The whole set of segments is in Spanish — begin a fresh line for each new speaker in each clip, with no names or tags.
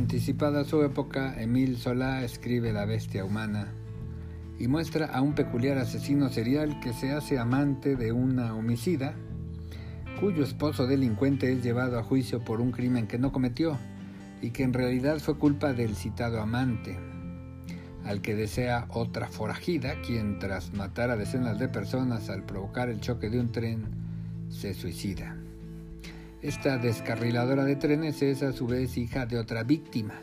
anticipada su época, Emile Solá escribe La bestia humana y muestra a un peculiar asesino serial que se hace amante de una homicida, cuyo esposo delincuente es llevado a juicio por un crimen que no cometió y que en realidad fue culpa del citado amante, al que desea otra forajida, quien tras matar a decenas de personas al provocar el choque de un tren, se suicida. Esta descarriladora de trenes es a su vez hija de otra víctima,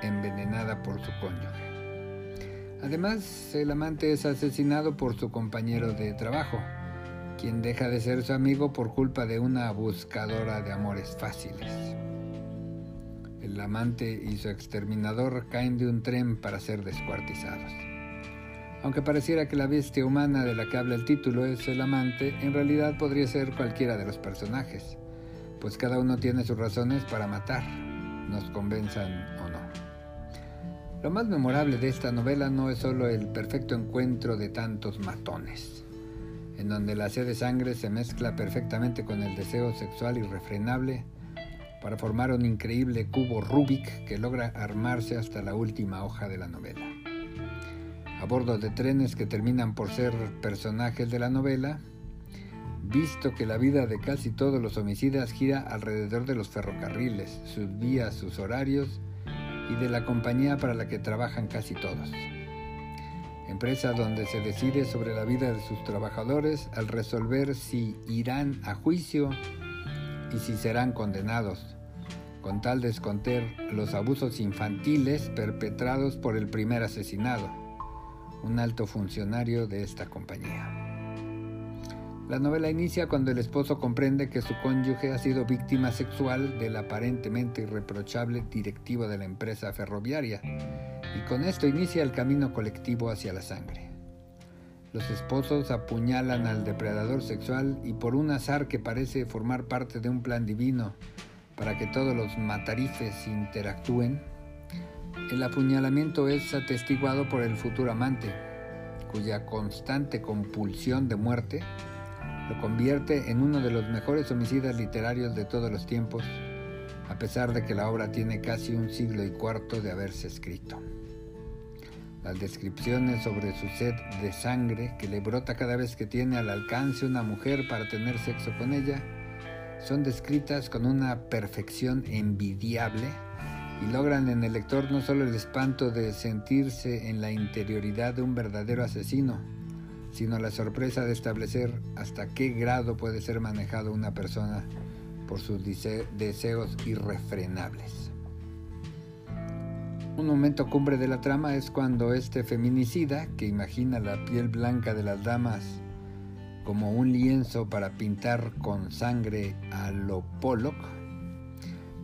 envenenada por su cónyuge. Además, el amante es asesinado por su compañero de trabajo, quien deja de ser su amigo por culpa de una buscadora de amores fáciles. El amante y su exterminador caen de un tren para ser descuartizados. Aunque pareciera que la bestia humana de la que habla el título es el amante, en realidad podría ser cualquiera de los personajes, pues cada uno tiene sus razones para matar, nos convenzan lo más memorable de esta novela no es solo el perfecto encuentro de tantos matones, en donde la sed de sangre se mezcla perfectamente con el deseo sexual irrefrenable para formar un increíble cubo Rubik que logra armarse hasta la última hoja de la novela. A bordo de trenes que terminan por ser personajes de la novela, visto que la vida de casi todos los homicidas gira alrededor de los ferrocarriles, sus vías, sus horarios y de la compañía para la que trabajan casi todos. Empresa donde se decide sobre la vida de sus trabajadores al resolver si irán a juicio y si serán condenados, con tal de esconder los abusos infantiles perpetrados por el primer asesinado, un alto funcionario de esta compañía. La novela inicia cuando el esposo comprende que su cónyuge ha sido víctima sexual del aparentemente irreprochable directivo de la empresa ferroviaria, y con esto inicia el camino colectivo hacia la sangre. Los esposos apuñalan al depredador sexual y por un azar que parece formar parte de un plan divino para que todos los matarifes interactúen, el apuñalamiento es atestiguado por el futuro amante, cuya constante compulsión de muerte lo convierte en uno de los mejores homicidas literarios de todos los tiempos, a pesar de que la obra tiene casi un siglo y cuarto de haberse escrito. Las descripciones sobre su sed de sangre que le brota cada vez que tiene al alcance una mujer para tener sexo con ella son descritas con una perfección envidiable y logran en el lector no solo el espanto de sentirse en la interioridad de un verdadero asesino, sino la sorpresa de establecer hasta qué grado puede ser manejado una persona por sus deseos irrefrenables. Un momento cumbre de la trama es cuando este feminicida, que imagina la piel blanca de las damas como un lienzo para pintar con sangre a lo Pollock,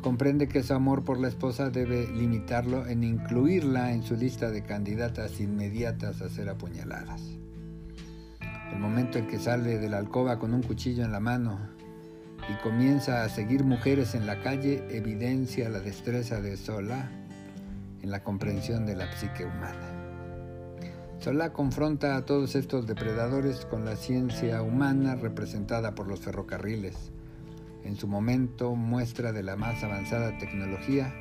comprende que su amor por la esposa debe limitarlo en incluirla en su lista de candidatas inmediatas a ser apuñaladas. El momento en que sale de la alcoba con un cuchillo en la mano y comienza a seguir mujeres en la calle evidencia la destreza de Solá en la comprensión de la psique humana. Solá confronta a todos estos depredadores con la ciencia humana representada por los ferrocarriles, en su momento muestra de la más avanzada tecnología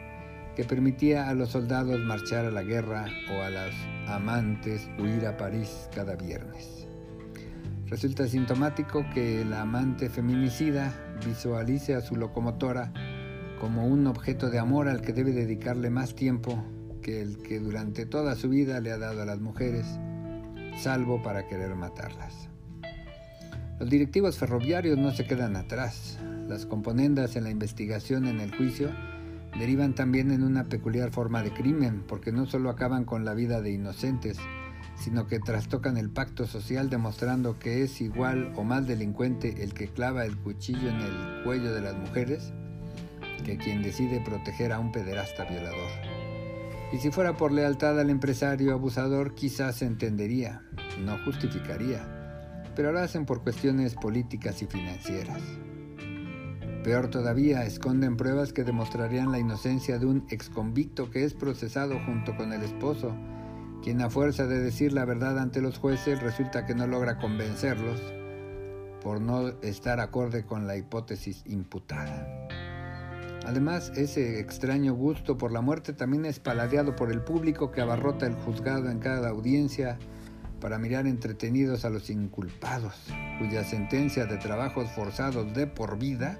que permitía a los soldados marchar a la guerra o a las amantes huir a París cada viernes. Resulta sintomático que el amante feminicida visualice a su locomotora como un objeto de amor al que debe dedicarle más tiempo que el que durante toda su vida le ha dado a las mujeres, salvo para querer matarlas. Los directivos ferroviarios no se quedan atrás. Las componendas en la investigación en el juicio derivan también en una peculiar forma de crimen, porque no solo acaban con la vida de inocentes, sino que trastocan el pacto social demostrando que es igual o más delincuente el que clava el cuchillo en el cuello de las mujeres que quien decide proteger a un pederasta violador. Y si fuera por lealtad al empresario abusador, quizás se entendería, no justificaría, pero lo hacen por cuestiones políticas y financieras. Peor todavía, esconden pruebas que demostrarían la inocencia de un exconvicto que es procesado junto con el esposo quien a fuerza de decir la verdad ante los jueces resulta que no logra convencerlos por no estar acorde con la hipótesis imputada. Además, ese extraño gusto por la muerte también es paladeado por el público que abarrota el juzgado en cada audiencia para mirar entretenidos a los inculpados, cuya sentencia de trabajos forzados de por vida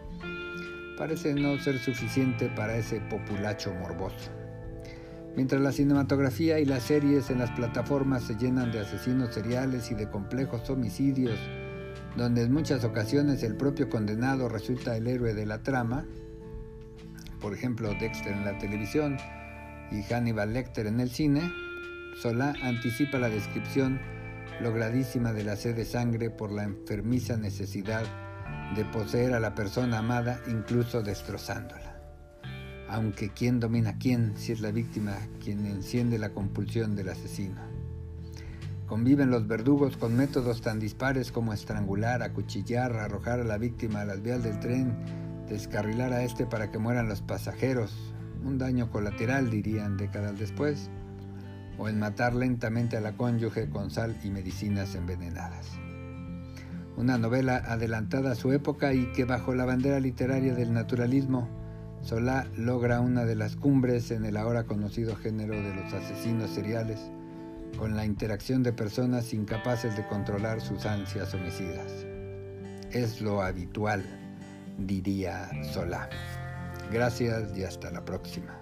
parece no ser suficiente para ese populacho morboso. Mientras la cinematografía y las series en las plataformas se llenan de asesinos seriales y de complejos homicidios, donde en muchas ocasiones el propio condenado resulta el héroe de la trama, por ejemplo Dexter en la televisión y Hannibal Lecter en el cine, Solá anticipa la descripción logradísima de la sed de sangre por la enfermiza necesidad de poseer a la persona amada incluso destrozándola. Aunque quién domina a quién si es la víctima quien enciende la compulsión del asesino. Conviven los verdugos con métodos tan dispares como estrangular, acuchillar, arrojar a la víctima a las vías del tren, descarrilar a este para que mueran los pasajeros, un daño colateral dirían décadas después, o en matar lentamente a la cónyuge con sal y medicinas envenenadas. Una novela adelantada a su época y que bajo la bandera literaria del naturalismo, Solá logra una de las cumbres en el ahora conocido género de los asesinos seriales, con la interacción de personas incapaces de controlar sus ansias homicidas. Es lo habitual diría Solá. Gracias y hasta la próxima.